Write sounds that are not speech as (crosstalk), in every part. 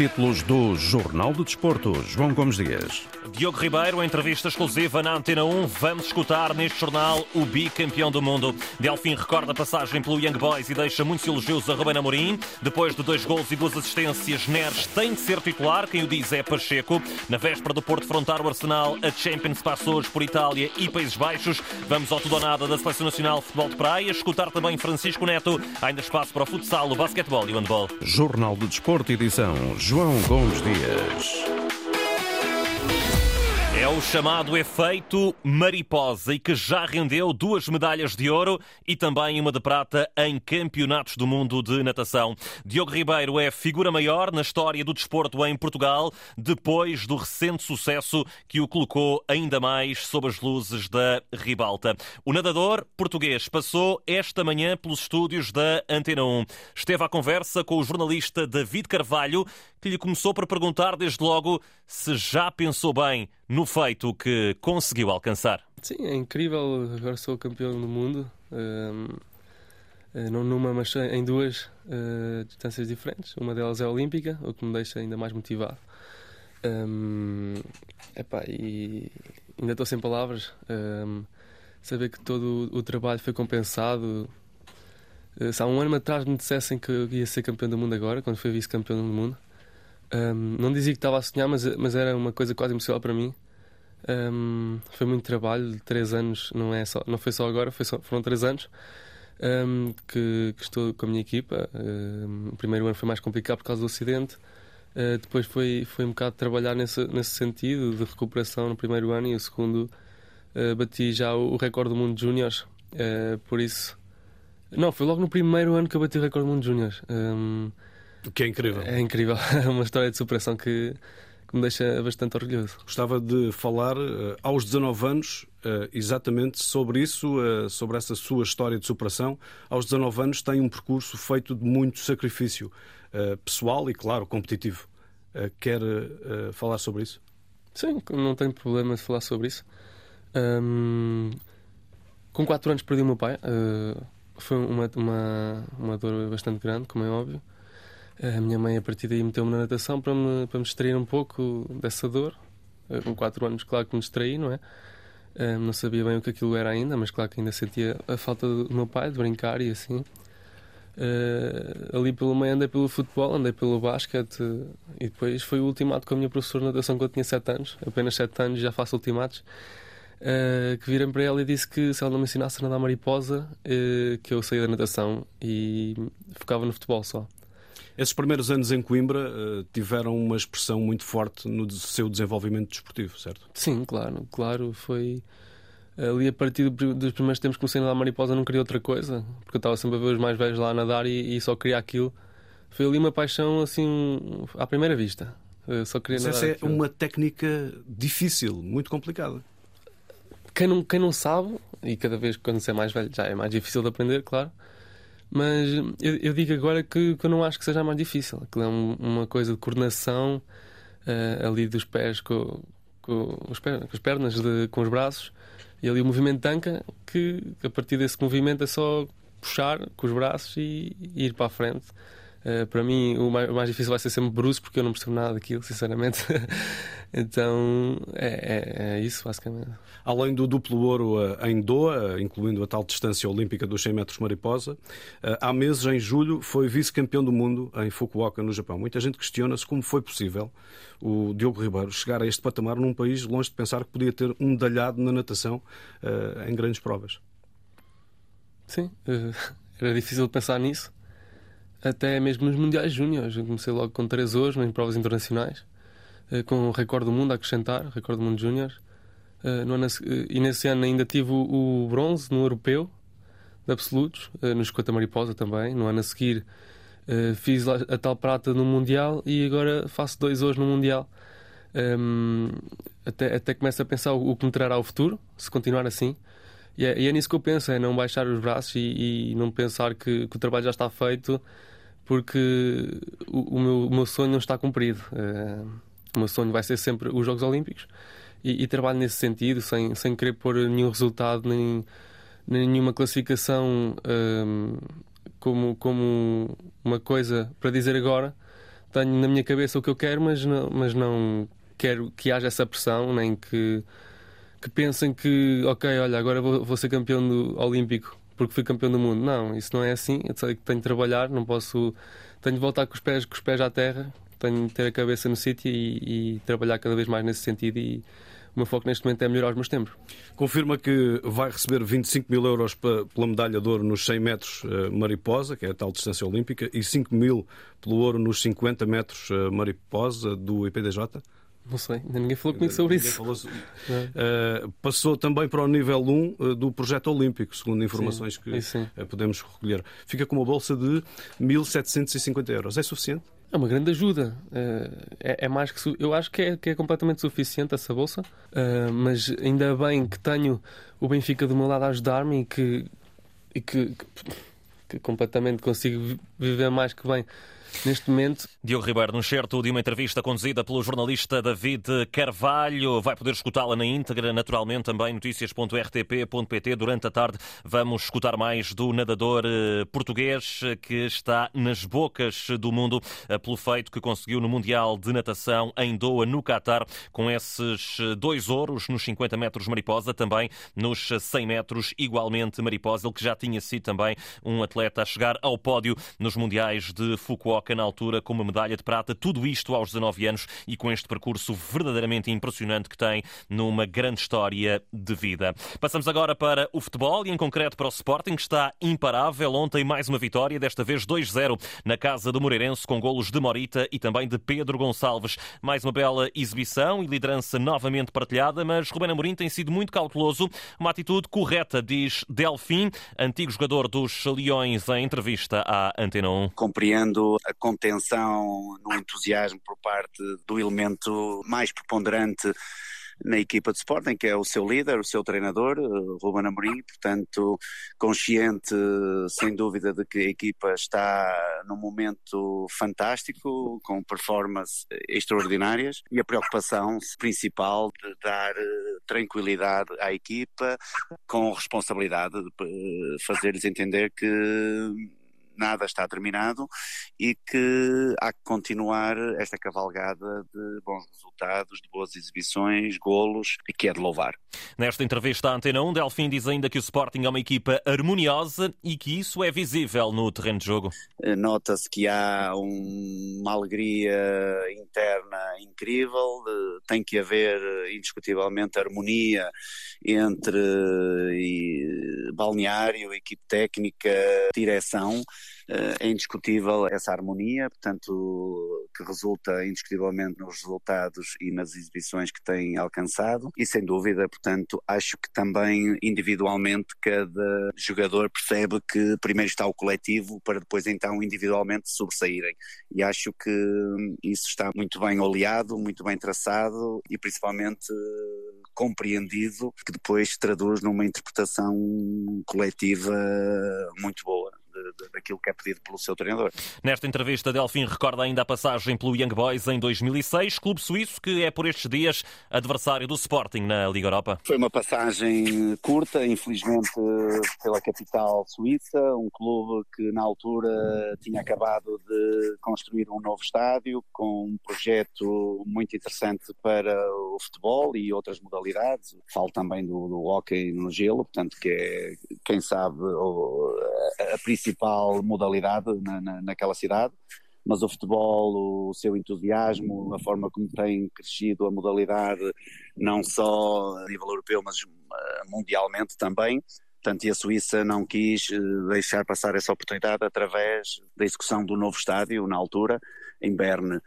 títulos do Jornal do Desporto. João Gomes Dias. Diogo Ribeiro, entrevista exclusiva na Antena 1. Vamos escutar neste jornal o bicampeão do mundo. Delfim recorda a passagem pelo Young Boys e deixa muitos elogios a Rubén Amorim. Depois de dois gols e duas assistências, Neres tem de ser titular. Quem o diz é Pacheco. Na véspera do Porto frontar o Arsenal, a Champions passa hoje por Itália e Países Baixos. Vamos ao tudo ou nada da Seleção Nacional de Futebol de Praia. Escutar também Francisco Neto. Há ainda espaço para o futsal, o basquetebol e o handball. Jornal do Desporto, edição João Gomes Dias. O chamado efeito mariposa e que já rendeu duas medalhas de ouro e também uma de prata em campeonatos do mundo de natação. Diogo Ribeiro é figura maior na história do desporto em Portugal, depois do recente sucesso que o colocou ainda mais sob as luzes da ribalta. O nadador português passou esta manhã pelos estúdios da Antena 1. Esteve à conversa com o jornalista David Carvalho, que lhe começou por perguntar desde logo se já pensou bem no feito que conseguiu alcançar. Sim, é incrível. Agora sou campeão do mundo. Uh, não numa, mas em duas uh, distâncias diferentes. Uma delas é olímpica, o que me deixa ainda mais motivado. Epá, e ainda estou sem palavras. Saber que todo o trabalho foi compensado. Uh, se há um ano atrás me dissessem que eu ia ser campeão do mundo agora, quando fui vice-campeão do mundo, um, não dizia que estava a sonhar, mas, mas era uma coisa quase emocional para mim. Um, foi muito trabalho, três anos, não, é só, não foi só agora, foi só, foram três anos um, que, que, estou com a minha equipa. o primeiro ano foi mais complicado por causa do acidente. Uh, depois foi, foi um bocado trabalhar nesse, nesse sentido de recuperação no primeiro ano e o segundo uh, bati já o, o recorde do mundo de júniores. Uh, por isso, não, foi logo no primeiro ano que eu bati o recorde do mundo de júniores. Um, o que é incrível. É incrível. (laughs) É uma história de superação que, que me deixa bastante orgulhoso. Gostava de falar uh, aos 19 anos uh, exatamente sobre isso, uh, sobre essa sua história de superação. Aos 19 anos tem um percurso feito de muito sacrifício pessoal e, claro, competitivo. quer falar sobre isso? Sim, não tenho problema de falar sobre isso. Um, com 4 anos perdi o meu pai. foi uma, uma, uma dor bastante grande, como é óbvio. A minha mãe, a partir daí, meteu-me na natação para me, para me distrair um pouco dessa dor. Eh, com 4 anos, claro que me distraí, não é? Eh, não sabia bem o que aquilo era ainda, mas claro que ainda sentia a falta do meu pai, de brincar e assim. Uh, ali pelo meio andei pelo futebol, andei pelo basquete e depois foi o ultimato com a minha professora de natação quando eu tinha 7 anos, apenas 7 anos já faço ultimatos, uh, que viram para ela e disse que se ela não me ensinasse a nadar mariposa, uh, que eu saía da natação e focava no futebol só. Esses primeiros anos em Coimbra uh, tiveram uma expressão muito forte no seu desenvolvimento desportivo, certo? Sim, claro, claro. Foi ali a partir dos primeiros tempos que comecei a nadar mariposa, não queria outra coisa, porque eu estava sempre a ver os mais velhos lá a nadar e, e só queria aquilo. Foi ali uma paixão assim à primeira vista. Eu só queria Mas nadar. Essa é uma técnica difícil, muito complicada. Quem não, quem não sabe, e cada vez quando você é mais velho já é mais difícil de aprender, claro mas eu, eu digo agora que, que, eu não acho que seja mais difícil. Aquilo é um, uma coisa de coordenação uh, ali dos pés com, com, os pés, com as pernas, de, com os braços, e ali o movimento tanca, que a partir desse movimento é só puxar com os braços e, e ir para a frente. Uh, para mim, o mais, o mais, difícil vai ser sempre Bruce, porque eu não percebo nada daquilo, sinceramente. (laughs) então, é, é, é, isso, basicamente. Além do duplo ouro uh, em Doha, incluindo a tal distância olímpica dos 100 metros mariposa, uh, há meses, em julho, foi vice-campeão do mundo em Fukuoka, no Japão. Muita gente questiona-se como foi possível o Diogo Ribeiro chegar a este patamar num país longe de pensar que podia ter um medalhado na natação em grandes provas. Sim, (laughs) era difícil pensar nisso até mesmo nos Mundiais Júniores. Comecei logo com três hoje em provas internacionais, eh, com o recorde do mundo a acrescentar, recorde do mundo Júnior. Eh, eh, e nesse ano ainda tive o bronze no europeu de absolutos, no 50 mariposa também. No ano a seguir fiz a tal prata no Mundial e agora faço dois hoje no Mundial. Ehm, até, até começo a pensar o, que me trará o futuro, se continuar assim. E é, e é nisso que eu penso, é não baixar os braços e, e não pensar que, que, o trabalho já está feito porque o, o, meu, o meu, sonho não está cumprido. Uh, o meu sonho vai ser sempre os Jogos Olímpicos e, e, trabalho nesse sentido, sem, sem querer pôr nenhum resultado, nem, nem nenhuma classificação um, como, como uma coisa para dizer agora. tenho na minha cabeça o que eu quero, mas não, mas não quero que haja essa pressão, nem que, que pensem que, ok, olha, agora vou, vou ser campeão do olímpico porque fui campeão do mundo. Não, isso não é assim. Eu sei que tenho de trabalhar, não posso. Tenho de voltar com os pés, com os pés à terra, tenho de ter a cabeça no sítio e, e trabalhar cada vez mais nesse sentido. E, o meu foco neste momento é melhorar os meus tempos. Confirma que vai receber 25 mil euros pela medalha de ouro nos 100 metros eh, mariposa, que é a tal distância olímpica, e 5 mil pelo ouro nos 50 metros eh, mariposa do IPDJ? Não sei, ainda ninguém falou comigo sobre isso. Falou... Uh, passou também para o nível 1 uh, do projeto olímpico, segundo informações sim, que sim. Uh, podemos recolher. Fica com uma bolsa de 1.750 euros. É suficiente? É uma grande ajuda. É, é, mais que. Eu acho que é, que é completamente suficiente essa bolsa, mas ainda bem que tenho o Benfica do meu lado a ajudar-me e que, e que, que, que completamente consigo viver mais que bem neste momento. Diogo Ribeiro, num certo de uma entrevista conduzida pelo jornalista David Carvalho. Vai poder escutá-la na íntegra, naturalmente, também notícias.rtp.pt. Durante a tarde vamos escutar mais do nadador eh, português que está nas bocas do mundo eh, pelo feito que conseguiu no Mundial de Natação em Doha, no Qatar, com esses eh, dois ouros nos 50 metros mariposa, também nos 100 metros igualmente mariposa, ele que já tinha sido também um atleta a chegar ao pódio nos Mundiais de Fukuoka coloca na altura com uma medalha de prata, tudo isto aos 19 anos e com este percurso verdadeiramente impressionante que tem numa grande história de vida. Passamos agora para o futebol e em concreto para o Sporting, que está imparável. Ontem mais uma vitória, desta vez 2-0 na casa do Moreirense com golos de Morita e também de Pedro Gonçalves. Mais uma bela exibição e liderança novamente partilhada, mas Rubén Amorim tem sido muito cauteloso. Uma atitude correta, diz Delfim, antigo jogador dos Leões, em entrevista à Antena 1. Compreendo a contenção no entusiasmo por parte do elemento mais preponderante na equipa de Sporting, que é o seu líder, o seu treinador, eh, Ruben Amorim, portanto, consciente, sem dúvida, de que a equipa está num momento fantástico, com performances extraordinárias, e a preocupação principal de dar eh, tranquilidade à equipa, com responsabilidade de eh, fazer-lhes entender que nada está terminado e que há que continuar esta cavalgada de bons resultados, de boas exibições, golos, e que é de louvar. Nesta entrevista à Antena 1, Delfim diz ainda que o Sporting é uma equipa harmoniosa e que isso é visível no terreno de jogo. Eh, nota-se que há um, uma alegria interna incrível, tem que haver indiscutivelmente harmonia entre e, balneário, equipe técnica, direção é indiscutível essa harmonia, portanto, que resulta indiscutivelmente nos resultados e nas exibições que tem alcançado. E sem dúvida, portanto, acho que também individualmente cada jogador percebe que primeiro está o coletivo para depois então individualmente sobressaírem. E acho que isso está muito bem oleado, muito bem traçado e principalmente compreendido que depois traduz numa interpretação coletiva muito boa daquilo que é pedido pelo seu treinador. Nesta entrevista, Delfim recorda ainda a passagem pelo Young Boys em 2006, clube suíço que é por estes dias adversário do Sporting na Liga Europa. Foi uma passagem curta, infelizmente pela capital suíça, um clube que na altura tinha acabado de construir um novo estádio com um projeto muito interessante para o futebol e outras modalidades. Falo também do, do hockey no gelo, portanto que é, quem sabe, a, a principal modalidade na, na, naquela cidade, mas o futebol, o seu entusiasmo, a forma como tem crescido a modalidade, não só a nível europeu, mas eh, mundialmente também. Portanto, e a Suíça não quis eh, deixar passar essa oportunidade através da execução do novo estádio, na altura, em Berne.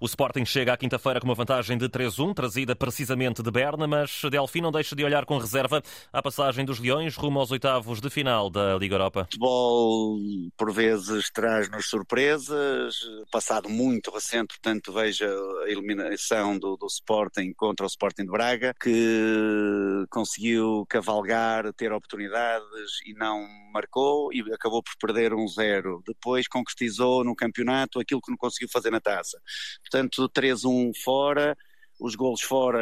O Sporting chega à quinta-feira com uma vantagem de 3-1, trazida precisamente de Berna, mas Delfim não deixa de olhar com reserva à passagem dos Leões rumo aos oitavos de final da Liga Europa. O futebol, por vezes, traz-nos surpresas. Passado muito recente, portanto, veja a eliminação do, do Sporting contra o Sporting de Braga, que conseguiu cavalgar, ter oportunidades e não marcou e acabou por perder um zero. Depois concretizou no campeonato aquilo que não conseguiu fazer na taça. Portanto, 3-1 fora, os golos fora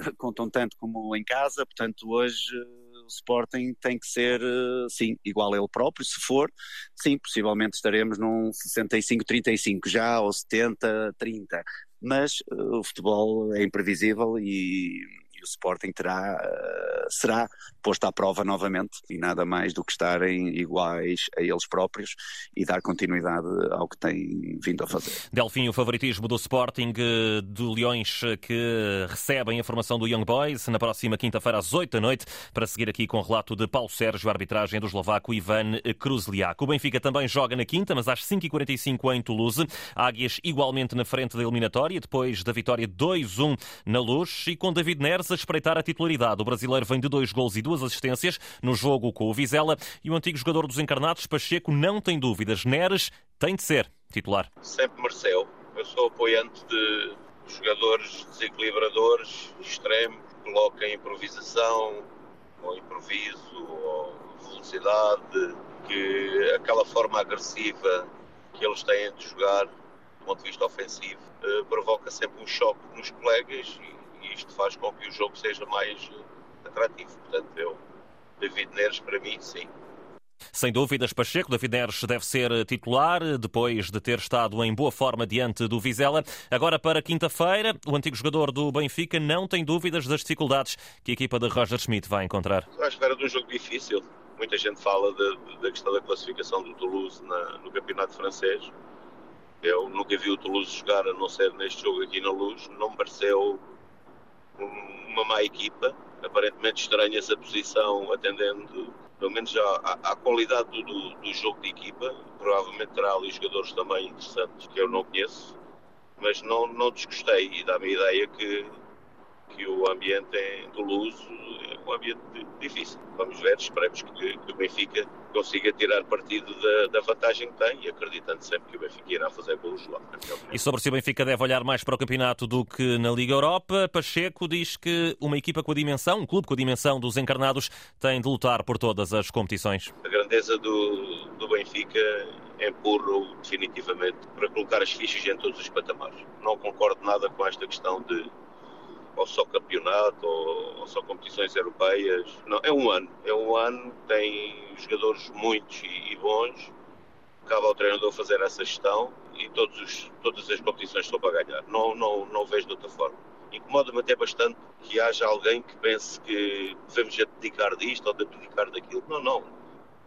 (laughs) contam tanto como em casa, portanto, hoje o Sporting tem que ser, sim, igual a ele próprio, se for, sim, possivelmente estaremos num 65-35 já, ou 70-30, mas o futebol é imprevisível e o Sporting terá, uh, será posto à prova novamente e nada mais do que estarem iguais a eles próprios e dar continuidade ao que têm vindo a fazer. Delfim, o favoritismo do Sporting eh, do Leões eh, que recebem a formação do Young Boys na próxima quinta-feira às 8 da noite para seguir aqui com o relato de Paulo Sérgio, a arbitragem do eslovaco Ivan Kruzliak. O Benfica também joga na quinta, mas às 5h45 em Toulouse. Águias igualmente na frente da eliminatória, depois da vitória 2-1 na Luz e com David Neres a espreitar a titularidade. O brasileiro vem de dois gols e duas assistências no jogo com o Vizela e o antigo jogador dos encarnados, Pacheco, não tem dúvidas. Neres tem de ser titular. Sempre mereceu. Eu sou apoiante de jogadores desequilibradores, extremos, que colocam improvisação, ou improviso, ou velocidade, que aquela forma agressiva que eles têm de jogar do ponto de vista ofensivo eh, provoca sempre um choque nos colegas e e isto faz com que o jogo seja mais eh, atrativo. Portanto, eu, David Neres, para mim, sim. Sem dúvidas, Pacheco, David Neres deve ser eh, titular, depois de ter estado em boa forma diante do Vizela. Agora, para quinta-feira, o antigo jogador do Benfica não tem dúvidas das dificuldades que a equipa de Roger Schmidt vai encontrar. À espera de um jogo difícil. Muita gente fala da questão da classificação do Toulouse na, no campeonato francês. Eu nunca vi o Toulouse jogar, a não ser neste jogo aqui na Luz. Não me pareceu uma má equipa. Aparentemente estranha essa posição, atendendo pelo menos à, à qualidade do, do, jogo de equipa. Provavelmente terá ali jogadores também interessantes que eu não conheço, mas não, não desgostei e dá-me a ideia que, que o ambiente em Toulouse é um ambiente difícil. Vamos ver, esperemos que, que o Benfica consiga tirar partido da, da, vantagem que tem e acreditando sempre que o Benfica irá fazer golos lá. E sobre se o Benfica deve olhar mais para o campeonato do que na Liga Europa, Pacheco diz que uma equipa com a dimensão, um clube com a dimensão dos encarnados, tem de lutar por todas as competições. A grandeza do, do Benfica empurra-o definitivamente para colocar as fichas em todos os patamares. Não concordo nada com esta questão de ou só campeonato, ou, ou, só competições europeias. Não, é um ano. É um ano, tem jogadores muitos e, e bons. Cabe ao treinador fazer essa gestão e todos os, todas as competições estão para ganhar. Não, não, não vejo de outra forma. Incomoda-me até bastante que haja alguém que pense que devemos abdicar disto ou abdicar daquilo. Não, não.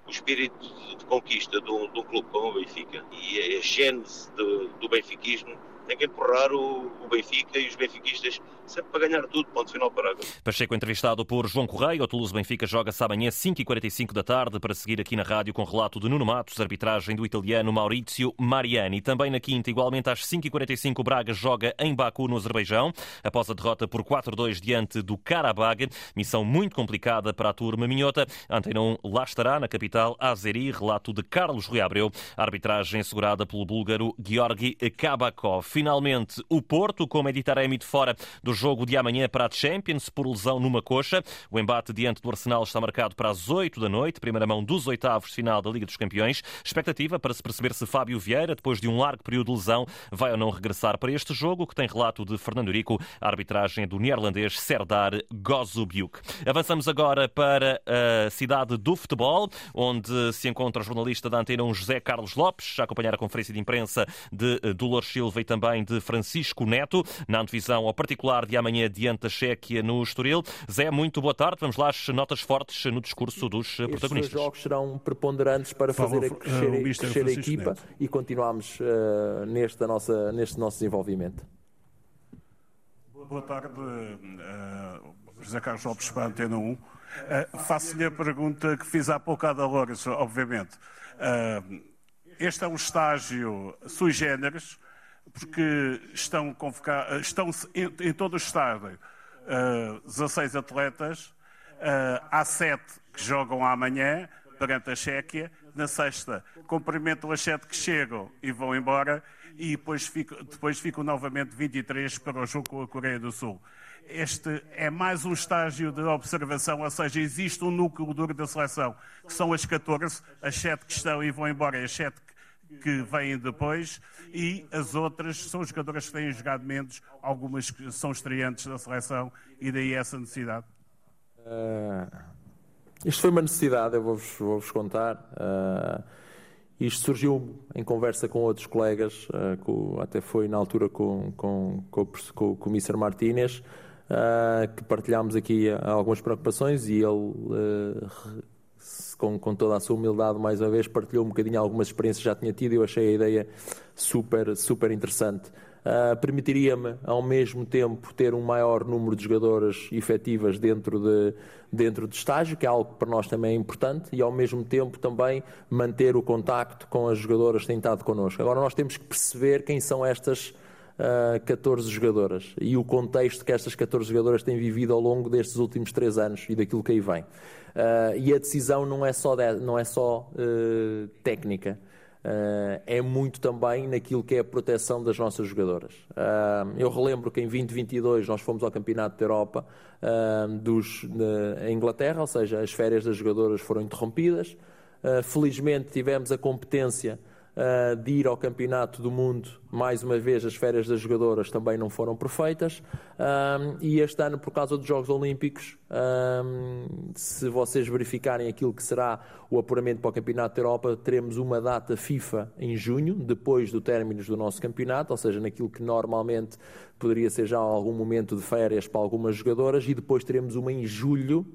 O espírito de conquista de um, de um clube como o Benfica e a gênese de, do benfiquismo tem que empurrar o, o, Benfica e os benfiquistas sempre para ganhar tudo, ponto final parágrafo. Pacheco entrevistado por João Correia, o Toulouse Benfica joga-se amanhã 5h45 da tarde para seguir aqui na rádio com relato de Nuno Matos, arbitragem do italiano Maurizio Mariani. Também na quinta, igualmente às 5h45, o Braga joga em Baku, no Azerbaijão, após a derrota por 4-2 diante do Karabag. Missão muito complicada para a turma minhota. Antena 1 lá estará, na capital Azeri, relato de Carlos Rui Abreu, arbitragem assegurada pelo búlgaro Georgi Kabakov. Finalmente, o Porto, com Meditaremi de fora do jogo de amanhã para a Champions, por lesão numa coxa. O embate diante do Arsenal está marcado para as 8 da noite, primeira mão dos oitavos final da Liga dos Campeões. Expectativa para se perceber se Fábio Vieira, depois de um largo período de lesão, vai ou não regressar para este jogo, que tem relato de Fernando Rico, a arbitragem do neerlandês Serdar Gozubiuk. Avançamos agora para a cidade do futebol, onde se encontra o jornalista da Antena 1 José Carlos Lopes, a acompanhar a conferência de imprensa de Dolores Silva e também também de Francisco Neto, na antevisão ao particular de amanhã diante da Chequia no Estoril. Zé, muito boa tarde. Vamos lá às notas fortes no discurso dos Estes protagonistas. Os jogos serão preponderantes para fazer uh, crescer, uh, crescer a equipa Neto. e continuarmos uh, neste, nossa, neste nosso desenvolvimento. Boa tarde, uh, José Carlos Lopes para a Antena 1. Uh, Faço-lhe a pergunta que fiz há pouco à da Lourenço, obviamente. Uh, este é um estágio sui generis, porque estão, convocar, estão em, todo o estado uh, 16 atletas, uh, há 7 que jogam amanhã perante a Chequia, na sexta cumprimentam as 7 que chegam e vão embora, e depois, fico, depois ficam novamente 23 para o jogo com a Coreia do Sul. Este é mais um estágio de observação, ou seja, existe um núcleo duro da seleção, que são as 14, as 7 que estão e vão embora, e as 7 que vêm depois e as outras são jogadoras que têm jogado menos, algumas que são estreantes da seleção e daí essa necessidade? Uh, isto foi uma necessidade, eu vou-vos vou contar. Uh, isto surgiu em conversa com outros colegas, uh, com, até foi na altura com, com, com, com, o Mr. Martínez, uh, que partilhámos aqui algumas preocupações e ele, com, com toda a sua humildade, mais uma vez, partilhou um bocadinho algumas experiências que já tinha tido e eu achei a ideia super, super interessante. Uh, permitiria-me, ao mesmo tempo, ter um maior número de jogadoras efetivas dentro de, dentro de estágio, que é algo que para nós também é importante, e ao mesmo tempo também manter o contacto com as jogadoras que têm estado connosco. Agora, nós temos que perceber quem são estas uh, ah, 14 jogadoras e o contexto que estas 14 jogadoras têm vivido ao longo destes últimos três anos e daquilo que aí vem. Uh, e a decisão não é só, de, não é só uh, técnica. Uh, é muito também naquilo que é a proteção das nossas jogadoras. Uh, eu relembro que em 2022 nós fomos ao Campeonato da Europa uh, dos, em Inglaterra, ou seja, as férias das jogadoras foram interrompidas. felizmente tivemos a competência uh, de ir ao Campeonato do Mundo. Mais uma vez, as férias das jogadoras também não foram perfeitas. Um, e este ano, por causa dos Jogos Olímpicos, um, se vocês verificarem aquilo que será o apuramento para o Campeonato da Europa, teremos uma data FIFA em junho, depois do término do nosso campeonato, ou seja, naquilo que normalmente poderia ser já algum momento de férias para algumas jogadoras, e depois teremos uma em julho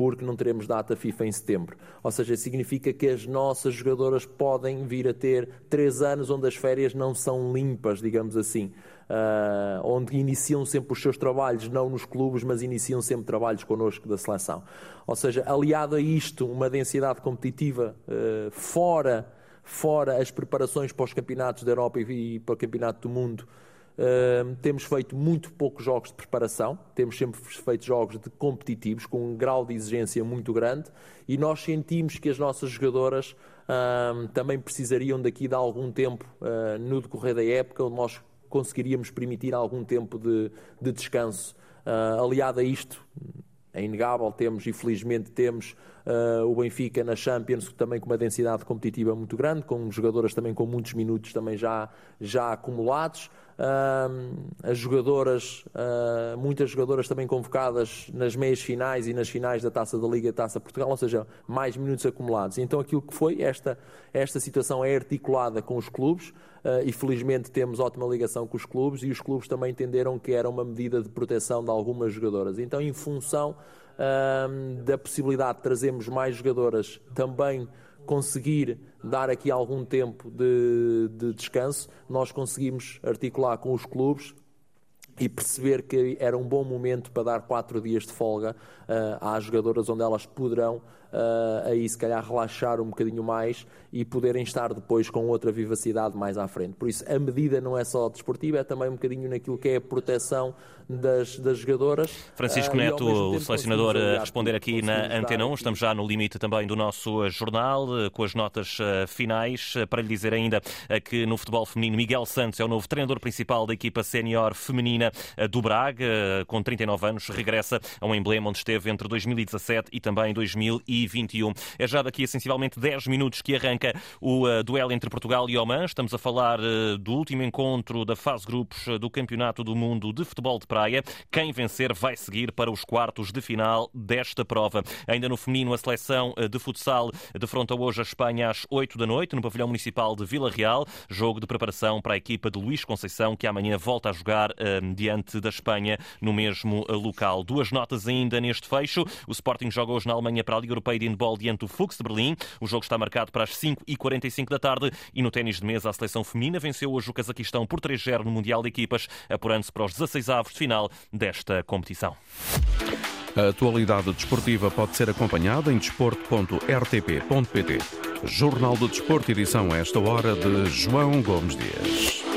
porque não teremos data FIFA em setembro. Ou seja, significa que as nossas jogadoras podem vir a ter três anos onde as férias não são limpas, digamos assim. Uh, onde iniciam sempre os seus trabalhos, não nos clubes, mas iniciam sempre trabalhos connosco da seleção. Ou seja, aliado a isto, uma densidade competitiva uh, fora, fora as preparações para os campeonatos da Europa e, e para o campeonato do mundo, Temos feito muito poucos jogos de preparação, temos sempre feito jogos de competitivos com um grau de exigência muito grande e nós sentimos que as nossas jogadoras uh, também precisariam daqui de algum tempo uh, no decorrer da época, onde nós conseguiríamos permitir algum tempo de, de descanso. aliado a isto, é inegável, temos e felizmente temos uh, o Benfica na Champions também com uma densidade competitiva muito grande, com jogadoras também com muitos minutos também já, já acumulados. As jogadoras, uh, muitas jogadoras também convocadas nas meias finais e nas finais da Taça da Liga e Taça Portugal, ou seja, mais minutos acumulados. Então aquilo que foi, esta, esta situação é articulada com os clubes. Uh, e felizmente temos ótima ligação com os clubes e os clubes também entenderam que era uma medida de proteção de algumas jogadoras. Então, em função da possibilidade de trazermos mais jogadoras, também conseguir dar aqui algum tempo de, de descanso, nós conseguimos articular com os clubes e perceber que era um bom momento para dar quatro dias de folga uh, às jogadoras onde elas poderão uh, aí se calhar relaxar um bocadinho mais e poderem estar depois com outra vivacidade mais à frente. Por isso, a medida não é só desportiva, é também um bocadinho naquilo que é a proteção das, das jogadoras. Francisco uh, Neto, o selecionador, a responder aqui na Antena 1. Estamos já no limite também do nosso jornal, com as notas finais. Para lhe dizer ainda que no futebol feminino, Miguel Santos é o novo treinador principal da equipa sénior feminina do Braga, com 39 anos, regressa a um emblema onde esteve entre 2017 e também 2021. É já daqui a sensivelmente 10 minutos que arranca o uh, duelo entre Portugal e Oman. Estamos a falar uh, do último encontro da fase grupos uh, do Campeonato do Mundo de Futebol de Praia. Quem vencer vai seguir para os quartos de final desta prova. Ainda no feminino, a seleção de futsal defronta hoje a Espanha às 8 da noite no pavilhão municipal de Vila Real. Jogo de preparação para a equipa de Luís Conceição, que amanhã volta a jogar diante da Espanha no mesmo local. Duas notas ainda neste fecho. O Sporting joga hoje na Alemanha para a Liga Europeia de Handball diante do Fuchs de Berlim. O jogo está marcado para as 5h45 da tarde e no ténis de mesa a seleção feminina venceu hoje o Cazaquistão por 3-0 no Mundial de Equipas, apurando-se para os 16 avos de final desta competição. A atualidade desportiva pode ser acompanhada em desporto.rtp.pt. Jornal do Desporto, edição a esta hora de João Gomes Dias.